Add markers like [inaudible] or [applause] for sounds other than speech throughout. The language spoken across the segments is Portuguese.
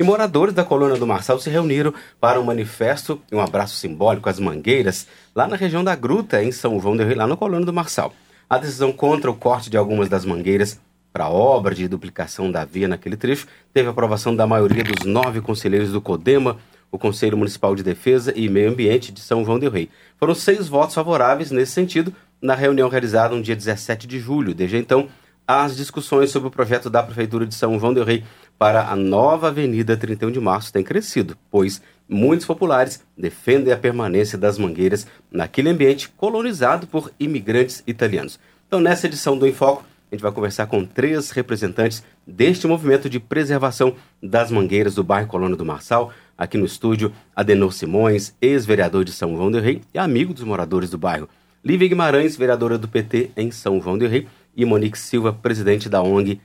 E moradores da colônia do Marçal se reuniram para um manifesto e um abraço simbólico às mangueiras, lá na região da Gruta, em São João del Rei, lá na colônia do Marçal. A decisão contra o corte de algumas das mangueiras para a obra de duplicação da via naquele trecho teve aprovação da maioria dos nove conselheiros do CODEMA, o Conselho Municipal de Defesa e Meio Ambiente de São João del Rei. Foram seis votos favoráveis nesse sentido na reunião realizada no dia 17 de julho. Desde então, as discussões sobre o projeto da Prefeitura de São João del Rei para a nova Avenida 31 de Março têm crescido, pois muitos populares defendem a permanência das mangueiras naquele ambiente colonizado por imigrantes italianos. Então, nessa edição do Enfoco, a gente vai conversar com três representantes deste movimento de preservação das mangueiras do bairro Colônia do Marçal. Aqui no estúdio, Adenor Simões, ex-vereador de São João del Rei e amigo dos moradores do bairro. Lívia Guimarães, vereadora do PT em São João del Rei. E Monique Silva, presidente da ONG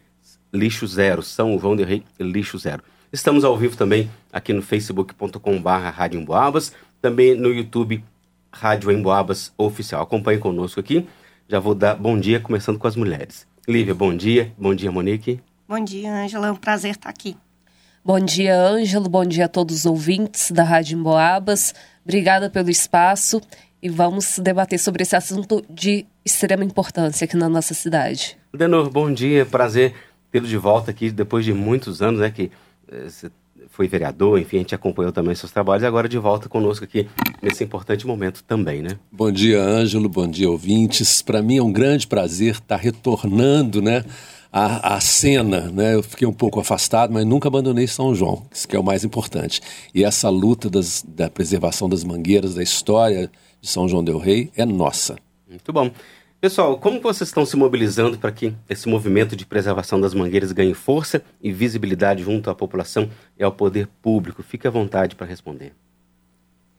Lixo Zero, São João del Rei Lixo Zero. Estamos ao vivo também aqui no facebook.com.br Rádio Emboabas, também no YouTube Rádio Emboabas Oficial. Acompanhe conosco aqui. Já vou dar bom dia, começando com as mulheres. Lívia, bom dia. Bom dia, Monique. Bom dia, Ângela. É um prazer estar aqui. Bom dia, Ângelo. Bom dia a todos os ouvintes da Rádio Emboabas. Obrigada pelo espaço e vamos debater sobre esse assunto de extrema importância aqui na nossa cidade. Denor, bom dia. Prazer tê-lo de volta aqui depois de muitos anos, né, que eh, você foi vereador, enfim, a gente acompanhou também seus trabalhos e agora de volta conosco aqui nesse importante momento também, né? Bom dia, Ângelo, bom dia, ouvintes. Para mim é um grande prazer estar retornando, né, a, a cena, né? Eu fiquei um pouco afastado, mas nunca abandonei São João, isso que é o mais importante. E essa luta das, da preservação das mangueiras, da história de São João del Rei é nossa. Muito bom. Pessoal, como vocês estão se mobilizando para que esse movimento de preservação das mangueiras ganhe força e visibilidade junto à população e ao poder público? Fique à vontade para responder.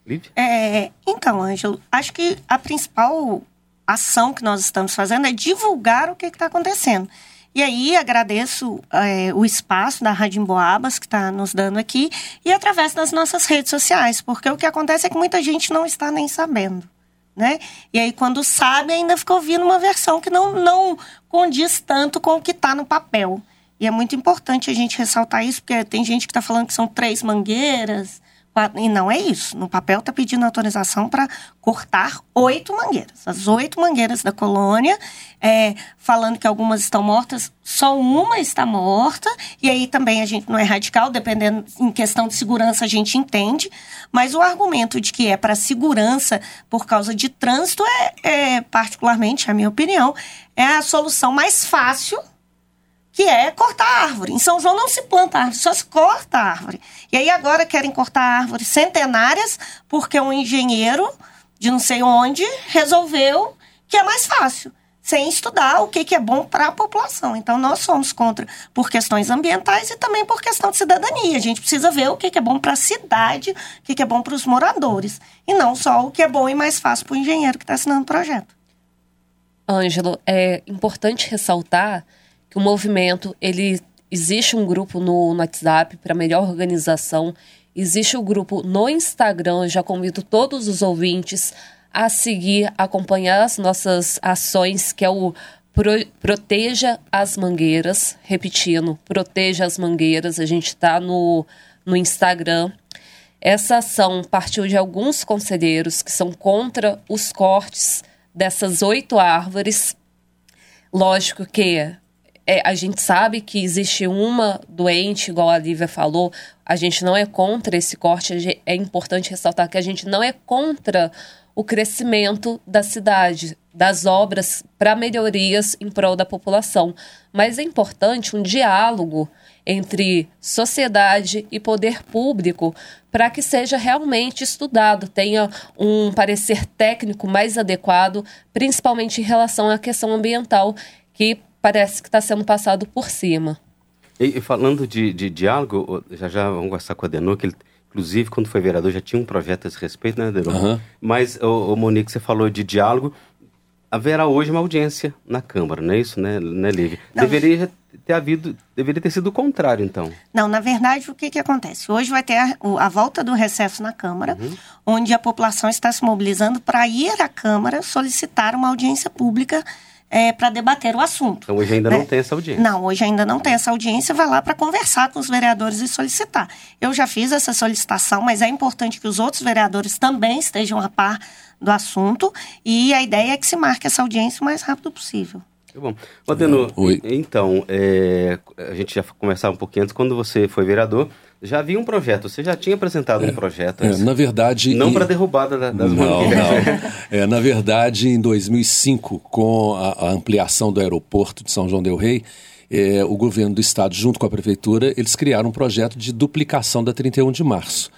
Lívia? É, então, Ângelo, acho que a principal ação que nós estamos fazendo é divulgar o que está acontecendo. E aí agradeço é, o espaço da Rádio Emboabas que está nos dando aqui e através das nossas redes sociais, porque o que acontece é que muita gente não está nem sabendo né? E aí, quando sabe, ainda fica ouvindo uma versão que não, não condiz tanto com o que está no papel. E é muito importante a gente ressaltar isso, porque tem gente que está falando que são três mangueiras, e não é isso. No papel está pedindo autorização para cortar oito mangueiras. As oito mangueiras da colônia, é, falando que algumas estão mortas, só uma está morta. E aí também a gente não é radical, dependendo em questão de segurança a gente entende. Mas o argumento de que é para segurança por causa de trânsito é, é, particularmente, a minha opinião, é a solução mais fácil que é cortar árvore. Em São João não se planta árvore, só se corta árvore. E aí agora querem cortar árvores centenárias porque um engenheiro de não sei onde resolveu que é mais fácil, sem estudar o que, que é bom para a população. Então nós somos contra por questões ambientais e também por questão de cidadania. A gente precisa ver o que, que é bom para a cidade, o que, que é bom para os moradores, e não só o que é bom e mais fácil para o engenheiro que está assinando o projeto. Ângelo, é importante ressaltar que o movimento, ele existe um grupo no, no WhatsApp para melhor organização, existe o um grupo no Instagram, já convido todos os ouvintes a seguir, acompanhar as nossas ações, que é o Pro, Proteja as Mangueiras, repetindo, Proteja as Mangueiras, a gente está no, no Instagram. Essa ação partiu de alguns conselheiros que são contra os cortes dessas oito árvores. Lógico que é, a gente sabe que existe uma doente, igual a Lívia falou, a gente não é contra esse corte, é importante ressaltar que a gente não é contra o crescimento da cidade, das obras para melhorias em prol da população. Mas é importante um diálogo entre sociedade e poder público para que seja realmente estudado, tenha um parecer técnico mais adequado, principalmente em relação à questão ambiental, que parece que está sendo passado por cima. E, e falando de, de, diálogo, já já vamos conversar com a Denô, que ele, inclusive quando foi vereador já tinha um projeto a esse respeito, né, Denô? Uhum. Mas, o, o Monique, você falou de diálogo, haverá hoje uma audiência na Câmara, não é isso, né, né Lívia? Deveria ter havido, deveria ter sido o contrário, então. Não, na verdade, o que, que acontece? Hoje vai ter a, a volta do recesso na Câmara, uhum. onde a população está se mobilizando para ir à Câmara solicitar uma audiência pública é, para debater o assunto. Então hoje ainda né? não tem essa audiência? Não, hoje ainda não tem essa audiência, vai lá para conversar com os vereadores e solicitar. Eu já fiz essa solicitação, mas é importante que os outros vereadores também estejam a par do assunto e a ideia é que se marque essa audiência o mais rápido possível. Tá bom. Odeno, então, é, a gente já conversava um pouquinho antes, quando você foi vereador, já havia um projeto, você já tinha apresentado é, um projeto. É, na verdade... Não em... para derrubada das não, mangueiras. Não. [laughs] É, na verdade, em 2005, com a, a, ampliação do aeroporto de São João del Rei, é, o governo do estado, junto com a prefeitura, eles criaram um projeto de duplicação da 31 de março.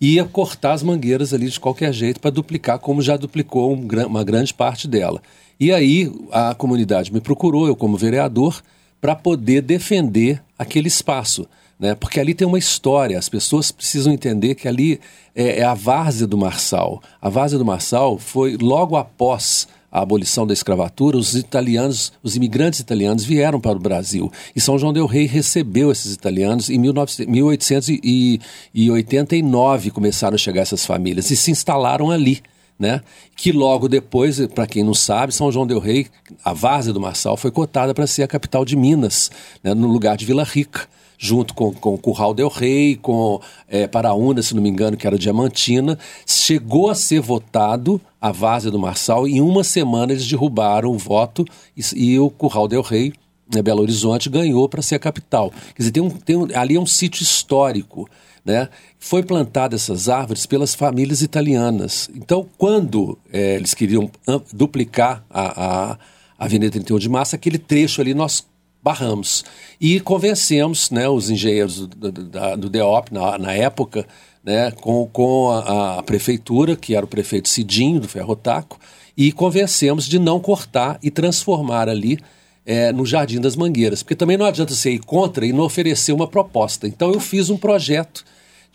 Ia cortar as mangueiras ali de qualquer jeito para duplicar, como já duplicou um, uma grande parte dela. E aí a comunidade me procurou, eu como vereador, para poder defender aquele espaço. Né? Porque ali tem uma história, as pessoas precisam entender que ali é, é a várzea do Marçal. A várzea do Marçal foi logo após a abolição da escravatura, os italianos, os imigrantes italianos vieram para o Brasil. E São João del Rei recebeu esses italianos em 1889 começaram a chegar essas famílias e se instalaram ali né? Que logo depois, para quem não sabe, São João del Rei, a várzea do Marçal, foi cotada para ser a capital de Minas, né? no lugar de Vila Rica, junto com, com o Curral del Rei, com é, Paraúna, se não me engano, que era Diamantina. Chegou a ser votado a várzea do Marçal, e em uma semana eles derrubaram o voto e, e o Curral del Rei né, Belo Horizonte ganhou para ser a capital. Quer dizer, tem um, tem um, ali é um sítio histórico. Né? Foi plantada essas árvores pelas famílias italianas. Então, quando é, eles queriam duplicar a, a Avenida 31 de Março, aquele trecho ali nós barramos. E convencemos né, os engenheiros do, do, do DEOP na, na época, né, com, com a, a, prefeitura, que era o prefeito Cidinho, do Ferrotaco, e convencemos de não cortar e transformar ali é, no Jardim das Mangueiras. Porque também não adianta você ir contra e não oferecer uma proposta. Então eu fiz um projeto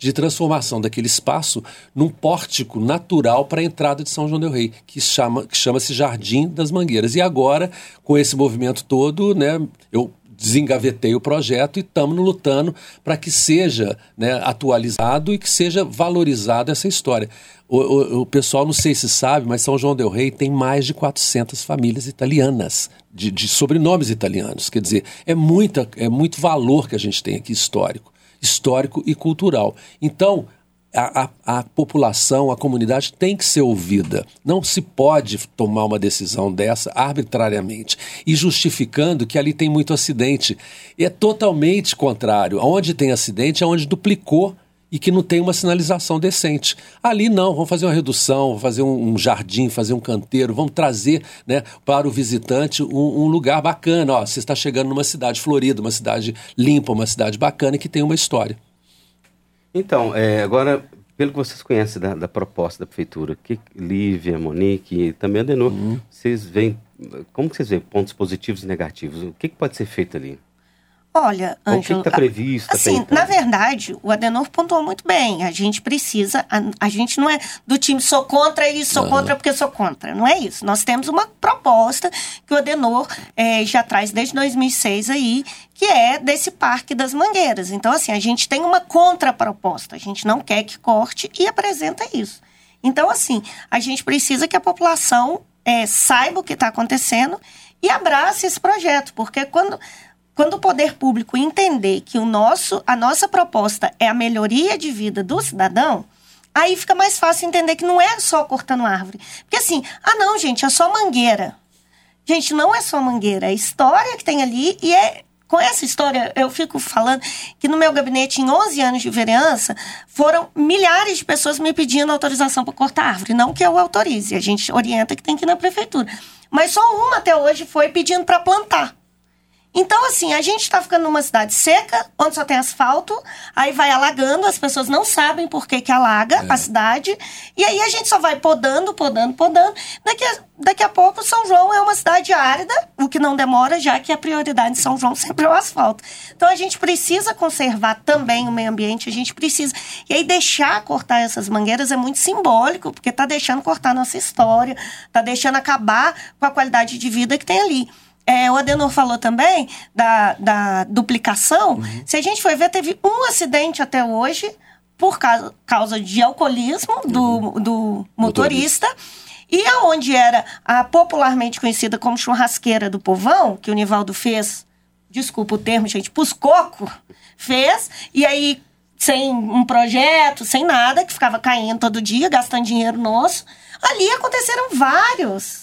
de transformação daquele espaço num pórtico natural para a entrada de São João del Rei, que chama que chama-se Jardim das Mangueiras. E agora, com esse movimento todo, né, eu desengavetei o projeto e estamos lutando para que seja né, atualizado e que seja valorizada essa história. O, o, o, pessoal, não sei se sabe, mas São João del Rei tem mais de 400 famílias italianas, de, de sobrenomes italianos. Quer dizer, é, muita, é muito valor que a gente tem aqui histórico histórico e cultural. Então, a, a, a, população, a comunidade tem que ser ouvida. Não se pode tomar uma decisão dessa arbitrariamente e justificando que ali tem muito acidente. É totalmente contrário. Onde tem acidente é onde duplicou e que não tem uma sinalização decente. Ali não, vamos fazer uma redução, vamos fazer um, um jardim, fazer um canteiro, vamos trazer né, para o visitante um, um, lugar bacana. Ó, você está chegando numa cidade florida, uma cidade limpa, uma cidade bacana que tem uma história. Então, é, agora, pelo que vocês conhecem da, da, proposta da prefeitura, que Lívia, Monique e também a Denor, uhum. vocês veem, como vocês veem pontos positivos e negativos? O que, que pode ser feito ali? Olha, Ângelo... O que está previsto? Assim, na verdade, o Adenor pontuou muito bem. A gente precisa... A, a gente não é do time sou contra e sou contra porque sou contra. Não é isso. Nós temos uma proposta que o Adenor é, já traz desde 2006 aí, que é desse Parque das Mangueiras. Então, assim, a gente tem uma contraproposta. A gente não quer que corte e apresenta isso. Então, assim, a gente precisa que a população é, saiba o que está acontecendo e abrace esse projeto. Porque quando quando o poder público entender que o nosso, a nossa proposta é a melhoria de vida do cidadão, aí fica mais fácil entender que não é só cortando árvore. Porque assim, ah não, gente, é só mangueira. Gente, não é só mangueira, é história que tem ali e é com essa história, eu fico falando que no meu gabinete, em 11 anos de vereança, foram milhares de pessoas me pedindo autorização para cortar árvore. Não que eu autorize, a gente orienta que tem que ir na prefeitura. Mas só uma até hoje foi pedindo para plantar. Então, assim, a gente está ficando numa cidade seca, onde só tem asfalto, aí vai alagando, as pessoas não sabem por que, que alaga é. a cidade, e aí a gente só vai podando, podando, podando. Daqui a, daqui a pouco, São João é uma cidade árida, o que não demora, já que a prioridade de São João [laughs] sempre é o asfalto. Então, a gente precisa conservar também o meio ambiente, a gente precisa. E aí, deixar cortar essas mangueiras é muito simbólico, porque está deixando cortar nossa história, está deixando acabar com a qualidade de vida que tem ali. É, o Adenor falou também da, da duplicação. Uhum. Se a gente for ver, teve um acidente até hoje por causa, causa de alcoolismo do, uhum. do motorista. motorista. E aonde era a popularmente conhecida como churrasqueira do povão, que o Nivaldo fez, desculpa o termo, gente, pus coco, fez, e aí sem um projeto, sem nada, que ficava caindo todo dia, gastando dinheiro nosso. Ali aconteceram vários.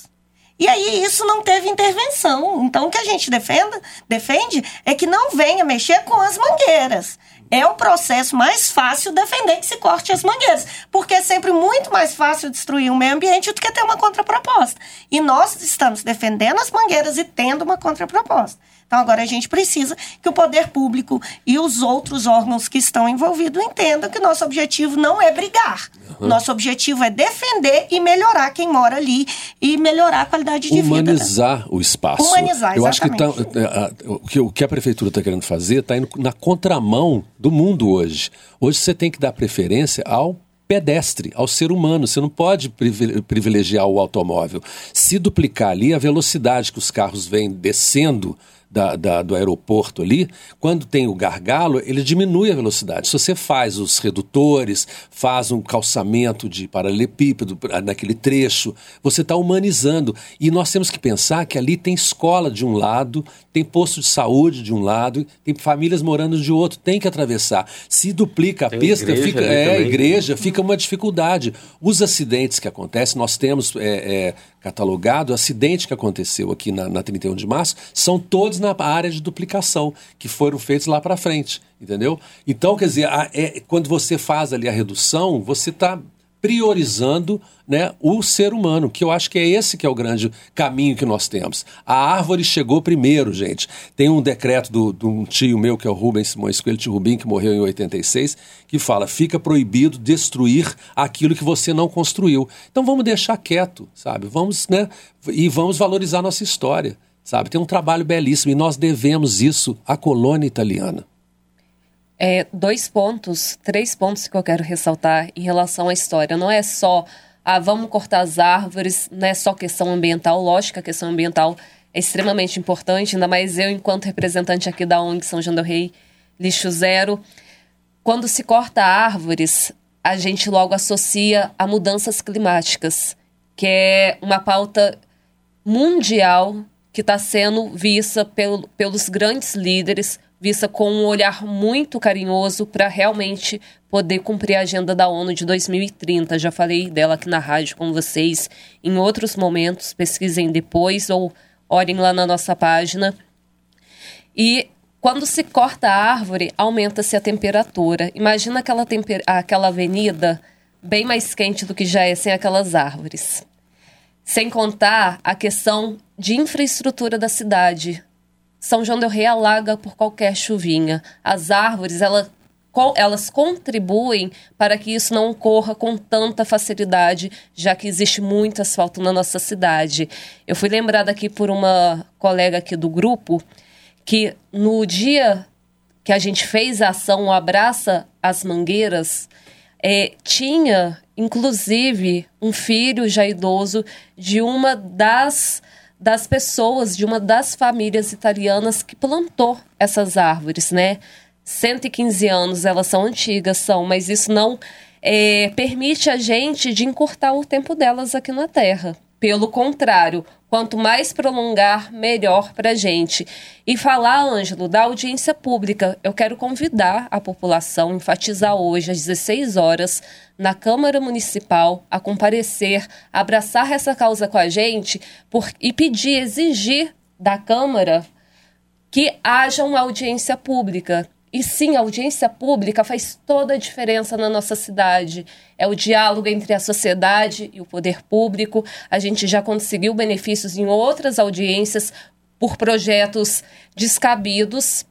E aí isso não teve intervenção. Então o que a gente defenda, defende é que não venha mexer com as mangueiras. É o processo mais fácil defender que se corte as mangueiras, porque é sempre muito mais fácil destruir o meio ambiente do que ter uma contraproposta. E nós estamos defendendo as mangueiras e tendo uma contraproposta. Então, agora a gente precisa que o poder público e os outros órgãos que estão envolvidos entendam que nosso objetivo não é brigar. Uhum. Nosso objetivo é defender e melhorar quem mora ali e melhorar a qualidade de Humanizar vida. Humanizar o espaço. Humanizar, Eu acho que, tá, é, o que a prefeitura está querendo fazer está indo na contramão do mundo hoje. Hoje você tem que dar preferência ao pedestre, ao ser humano. Você não pode privilegiar o automóvel. Se duplicar ali a velocidade que os carros vêm descendo da, da, do aeroporto ali, quando tem o gargalo, ele diminui a velocidade. Se você faz os redutores, faz um calçamento de paralelepípedo naquele trecho, você está humanizando. E nós temos que pensar que ali tem escola de um lado, tem posto de saúde de um lado, tem famílias morando de outro, tem que atravessar. Se duplica a tem pista, fica, é, também. igreja, fica uma dificuldade. Os acidentes que acontecem, nós temos é, é, catalogado, o acidente que aconteceu aqui na, na 31 de março, são todos na área de duplicação, que foram feitos lá para frente, entendeu? Então, quer dizer, a, é, quando você faz ali a redução, você está priorizando né, o ser humano, que eu acho que é esse que é o grande caminho que nós temos. A árvore chegou primeiro, gente. Tem um decreto do, de um tio meu, que é o Rubens Simões Coelho, tio Rubim, que morreu em 86, que fala, fica proibido destruir aquilo que você não construiu. Então vamos deixar quieto, sabe? Vamos, né, e vamos valorizar nossa história, sabe? Tem um trabalho belíssimo e nós devemos isso à colônia italiana. É, dois pontos, três pontos que eu quero ressaltar em relação à história. Não é só, ah, vamos cortar as árvores, não é só questão ambiental. Lógico que a questão ambiental é extremamente importante, ainda mais eu, enquanto representante aqui da ONG São João del Rei, Lixo Zero. Quando se corta árvores, a gente logo associa a mudanças climáticas, que é uma pauta mundial que está sendo vista pelo, pelos grandes líderes vista com um olhar muito carinhoso para realmente poder cumprir a agenda da ONU de 2030. Já falei dela aqui na rádio com vocês em outros momentos, pesquisem depois ou olhem lá na nossa página. E quando se corta a árvore, aumenta-se a temperatura. Imagina aquela, temper aquela avenida bem mais quente do que já é sem aquelas árvores. Sem contar a questão de infraestrutura da cidade. São João del Rei alaga por qualquer chuvinha. As árvores, ela, elas contribuem para que isso não ocorra com tanta facilidade, já que existe muito asfalto na nossa cidade. Eu fui lembrada aqui por uma colega aqui do grupo que no dia que a gente fez a ação Abraça as Mangueiras, é, tinha inclusive um filho já idoso de uma das das pessoas, de uma das famílias italianas que plantou essas árvores, né? 115 anos, elas são antigas, são, mas isso não é, permite a gente de encurtar o tempo delas aqui na Terra. Pelo contrário, quanto mais prolongar, melhor para a gente. E falar, Ângelo, da audiência pública, eu quero convidar a população, enfatizar hoje, às 16 horas, na Câmara Municipal, a comparecer, abraçar essa causa com a gente por, e pedir, exigir da Câmara que haja uma audiência pública e sim, a audiência pública faz toda a diferença na nossa cidade. É o diálogo entre a sociedade e o poder público. A gente já conseguiu benefícios em outras audiências por projetos descabidos.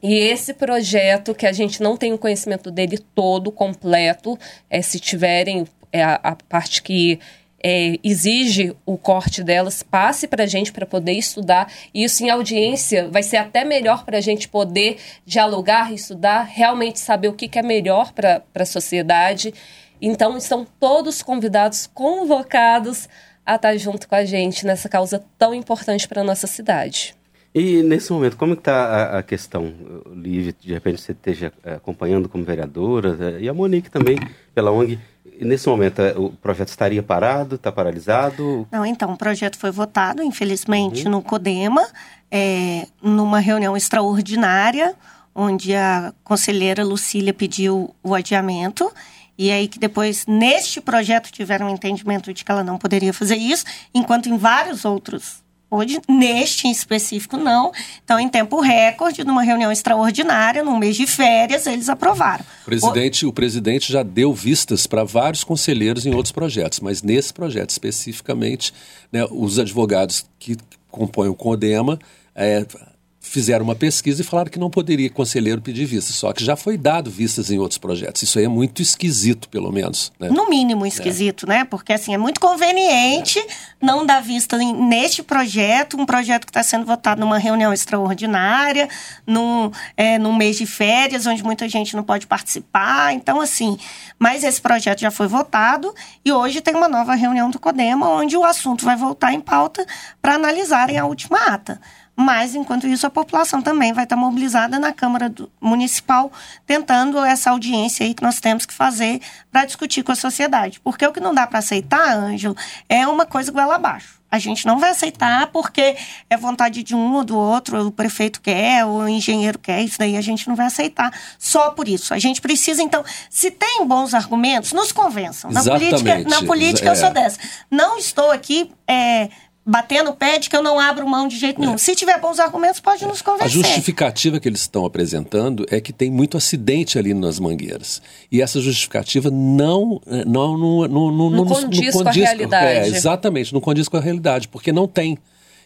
E esse projeto, que a gente não tem o conhecimento dele todo, completo, é, se tiverem é, a, a parte que é, exige o corte delas, passe para a gente para poder estudar. Isso em audiência vai ser até melhor para a gente poder dialogar, estudar, realmente saber o que, que é melhor para a sociedade. Então, estão todos convidados, convocados a estar junto com a gente nessa causa tão importante para a nossa cidade. E nesse momento, como está a, a, questão, Lívia, de repente você esteja eh, acompanhando como vereadora, eh, e a Monique também, pela ONG, nesse momento, é, o projeto estaria parado, está paralisado? Não, então, o projeto foi votado, infelizmente, uhum. no CODEMA, é, numa reunião extraordinária, onde a conselheira Lucília pediu o adiamento. E aí que depois, neste projeto, tiveram um entendimento de que ela não poderia fazer isso, enquanto em vários outros Hoje, neste em específico, não. Então, em tempo recorde, numa reunião extraordinária, num mês de férias, eles aprovaram. O presidente, o, o presidente já deu vistas para vários conselheiros em outros projetos, mas nesse projeto especificamente, né, os advogados que compõem o CODEMA é, fizeram uma pesquisa e falaram que não poderia conselheiro pedir vista, só que já foi dado vistas em outros projetos. Isso aí é muito esquisito, pelo menos. Né? No mínimo esquisito, é. né? Porque assim, é muito conveniente é. não dar vista neste projeto, um projeto que está sendo votado numa reunião extraordinária, num, é, num mês de férias, onde muita gente não pode participar. Então, assim, mas esse projeto já foi votado e hoje tem uma nova reunião do CODEMA, onde o assunto vai voltar em pauta para analisarem a última ata. Mas, enquanto isso, a população também vai estar mobilizada na Câmara Municipal, tentando essa audiência aí que nós temos que fazer para discutir com a sociedade. Porque o que não dá para aceitar, Ângelo, é uma coisa goela abaixo. A gente não vai aceitar porque é vontade de um ou do outro, o prefeito quer, o engenheiro quer, isso daí a gente não vai aceitar só por isso. A gente precisa, então, se tem bons argumentos, nos convençam. Na Exatamente. política, na política é. eu sou dessa. Não estou aqui é, batendo o pé de que eu não abro mão de jeito nenhum. É. Se tiver bons argumentos, pode nos convencer. A justificativa que eles estão apresentando é que tem muito acidente ali nas mangueiras. E essa justificativa não não não não, não, não condiz, não condiz com a realidade. É, exatamente, não condiz com a realidade, porque não tem.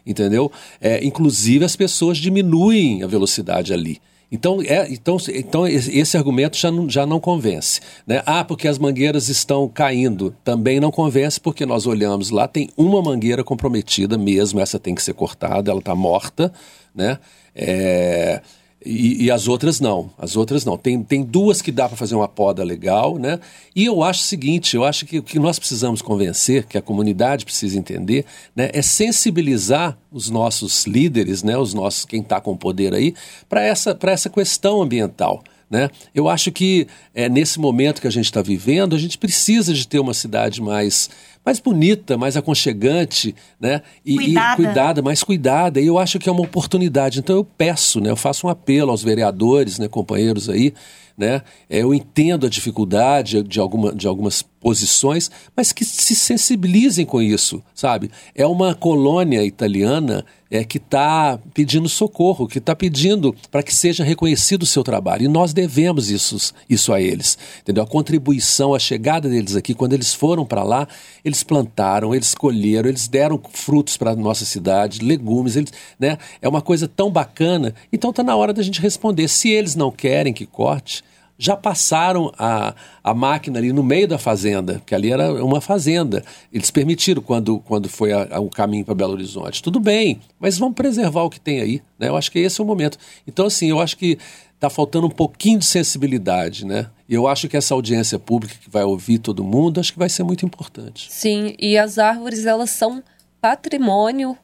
Entendeu? É, inclusive as pessoas diminuem a velocidade ali. Então, é, então, então esse argumento já não, já não convence. Né? Ah, porque as mangueiras estão caindo. Também não convence, porque nós olhamos lá, tem uma mangueira comprometida mesmo, essa tem que ser cortada, ela está morta. Né? É, e, e, as outras não, as outras não. Tem, tem duas que dá para fazer uma poda legal, né? E eu acho o seguinte, eu acho que o que nós precisamos convencer, que a comunidade precisa entender, né, é sensibilizar os nossos líderes, né, os nossos quem está com poder aí, para essa, essa questão ambiental. Né? Eu acho que é, nesse momento que a gente está vivendo, a gente precisa de ter uma cidade mais mais bonita, mais aconchegante, né? E cuidada. e cuidada, mais cuidada. E eu acho que é uma oportunidade. Então eu peço, né? Eu faço um apelo aos vereadores, né, companheiros aí, né? É, eu entendo a dificuldade de, alguma, de algumas posições, mas que se sensibilizem com isso, sabe? É uma colônia italiana é, que está pedindo socorro, que está pedindo para que seja reconhecido o seu trabalho. E nós devemos isso, isso a eles, entendeu? A contribuição, a chegada deles aqui, quando eles foram para lá, eles plantaram, eles colheram, eles deram frutos para a nossa cidade, legumes, eles, né? É uma coisa tão bacana. Então está na hora da gente responder. Se eles não querem que corte, já passaram a, a máquina ali no meio da fazenda, que ali era uma fazenda. Eles permitiram quando, quando foi a, a, o caminho para Belo Horizonte. Tudo bem, mas vamos preservar o que tem aí. Né? Eu acho que esse é o momento. Então, assim, eu acho que está faltando um pouquinho de sensibilidade, né? E eu acho que essa audiência pública que vai ouvir todo mundo, acho que vai ser muito importante. Sim, e as árvores, elas são patrimônio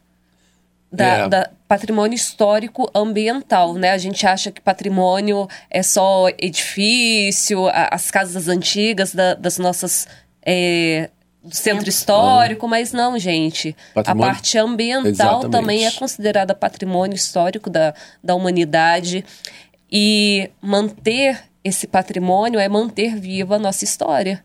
da, é. da, patrimônio histórico ambiental, né? A gente acha que patrimônio é só edifício, as casas antigas da, das nossas é, do centro histórico, mas não, gente. Patrimônio... A parte ambiental Exatamente. também é considerada patrimônio histórico da, da humanidade. E manter esse patrimônio é manter viva a nossa história.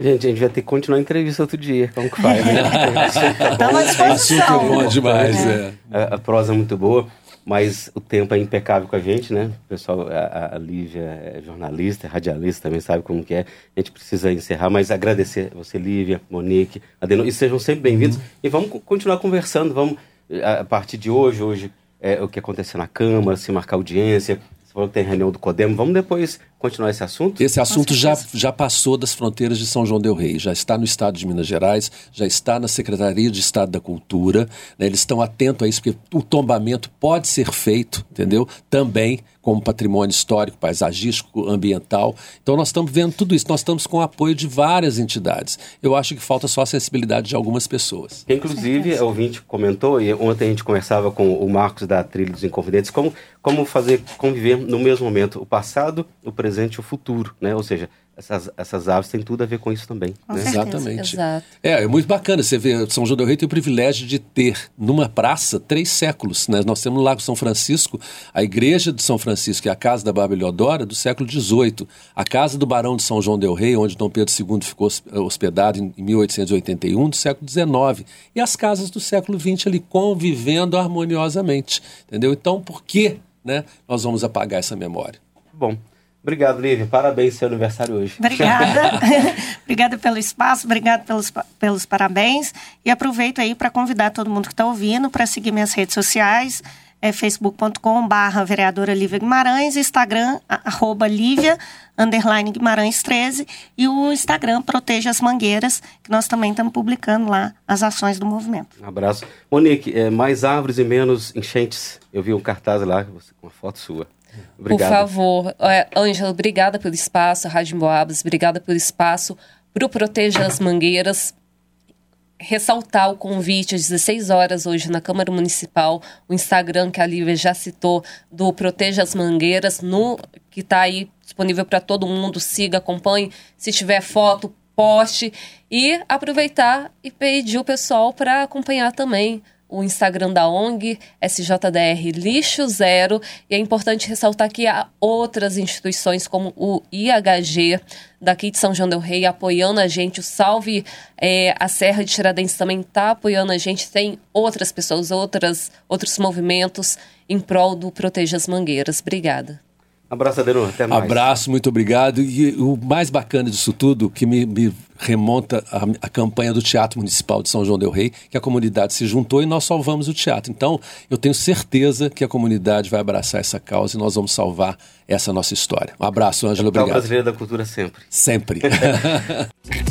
Gente, a gente vai ter que continuar a entrevista outro dia. Como que faz, né? [laughs] tá Assunto bom demais, é. A, a, prosa é muito boa, mas o tempo é impecável com a gente, né? O pessoal, a, a Lívia é jornalista, é radialista, também sabe como que é. A gente precisa encerrar, mas agradecer você, Lívia, Monique, Adeno, e sejam sempre bem-vindos. Uhum. E vamos continuar conversando, vamos, a partir de hoje, hoje, é, o que aconteceu na Câmara, se marcar audiência, você falou que tem reunião do CODEM. Vamos depois continuar esse assunto? Esse assunto já, já passou das fronteiras de São João del Rei, já está no estado de Minas Gerais, já está na Secretaria de Estado da Cultura. Né? Eles estão atentos a isso, porque o tombamento pode ser feito, entendeu? Também como patrimônio histórico, paisagístico, ambiental. Então nós estamos vendo tudo isso, nós estamos com o apoio de várias entidades. Eu acho que falta só a sensibilidade de algumas pessoas. Inclusive, o ouvinte comentou, e ontem a gente conversava com o Marcos da Trilha dos Inconfidentes, como, como fazer conviver no mesmo momento o passado, o presente e o futuro, né? Ou seja, essas, essas aves têm tudo a ver com isso também. Né? Exatamente. Exato. É, é muito bacana. Você vê, São João del Rei tem o privilégio de ter numa praça três séculos. Né? Nós temos no Lago São Francisco a igreja de São Francisco e a casa da Bárbara Leodora do século XVIII. A casa do Barão de São João del Rei, onde Dom Pedro II ficou hospedado em 1881, do século XIX. E as casas do século XX ali convivendo harmoniosamente. Entendeu? Então, por que né, nós vamos apagar essa memória? Bom, Obrigado, Lívia. Parabéns seu aniversário hoje. Obrigada. [laughs] [laughs] obrigada pelo espaço, obrigado pelos, pelos parabéns. E aproveito aí para convidar todo mundo que está ouvindo para seguir minhas redes sociais, é facebook.com barra vereadora Lívia Guimarães, Instagram, arroba Lívia, underline Guimarães 13, e o Instagram Proteja as Mangueiras, que nós também estamos publicando lá as ações do movimento. Um abraço. Monique, é, mais árvores e menos enchentes. Eu vi um cartaz lá com uma foto sua. Obrigado. Por favor. É, Ângela, obrigada pelo espaço, Rádio Boabas, obrigada pelo espaço para o Proteja as Mangueiras. Ressaltar o convite às 16 horas hoje na Câmara Municipal, o Instagram que a Lívia já citou, do Proteja as Mangueiras, no, que está aí disponível para todo mundo. Siga, acompanhe. Se tiver foto, poste. E aproveitar e pedir o pessoal para acompanhar também o Instagram da ONG, SJDR Lixo Zero, e é importante ressaltar que há outras instituições como o IHG, daqui de São João del Rei, apoiando a gente, o Salve é, a Serra de Tiradentes também está apoiando a gente, tem outras pessoas, outras, outros movimentos em prol do Proteja as Mangueiras. Obrigada. Abraço, Adenu. Até mais. Abraço, muito obrigado. E o mais bacana disso tudo, que me, me remonta a, a, campanha do Teatro Municipal de São João del Rei, que a comunidade se juntou e nós salvamos o teatro. Então, eu tenho certeza que a comunidade vai abraçar essa causa e nós vamos salvar essa nossa história. Um abraço, Ângelo. Obrigado. brasileira da cultura sempre. Sempre. [laughs]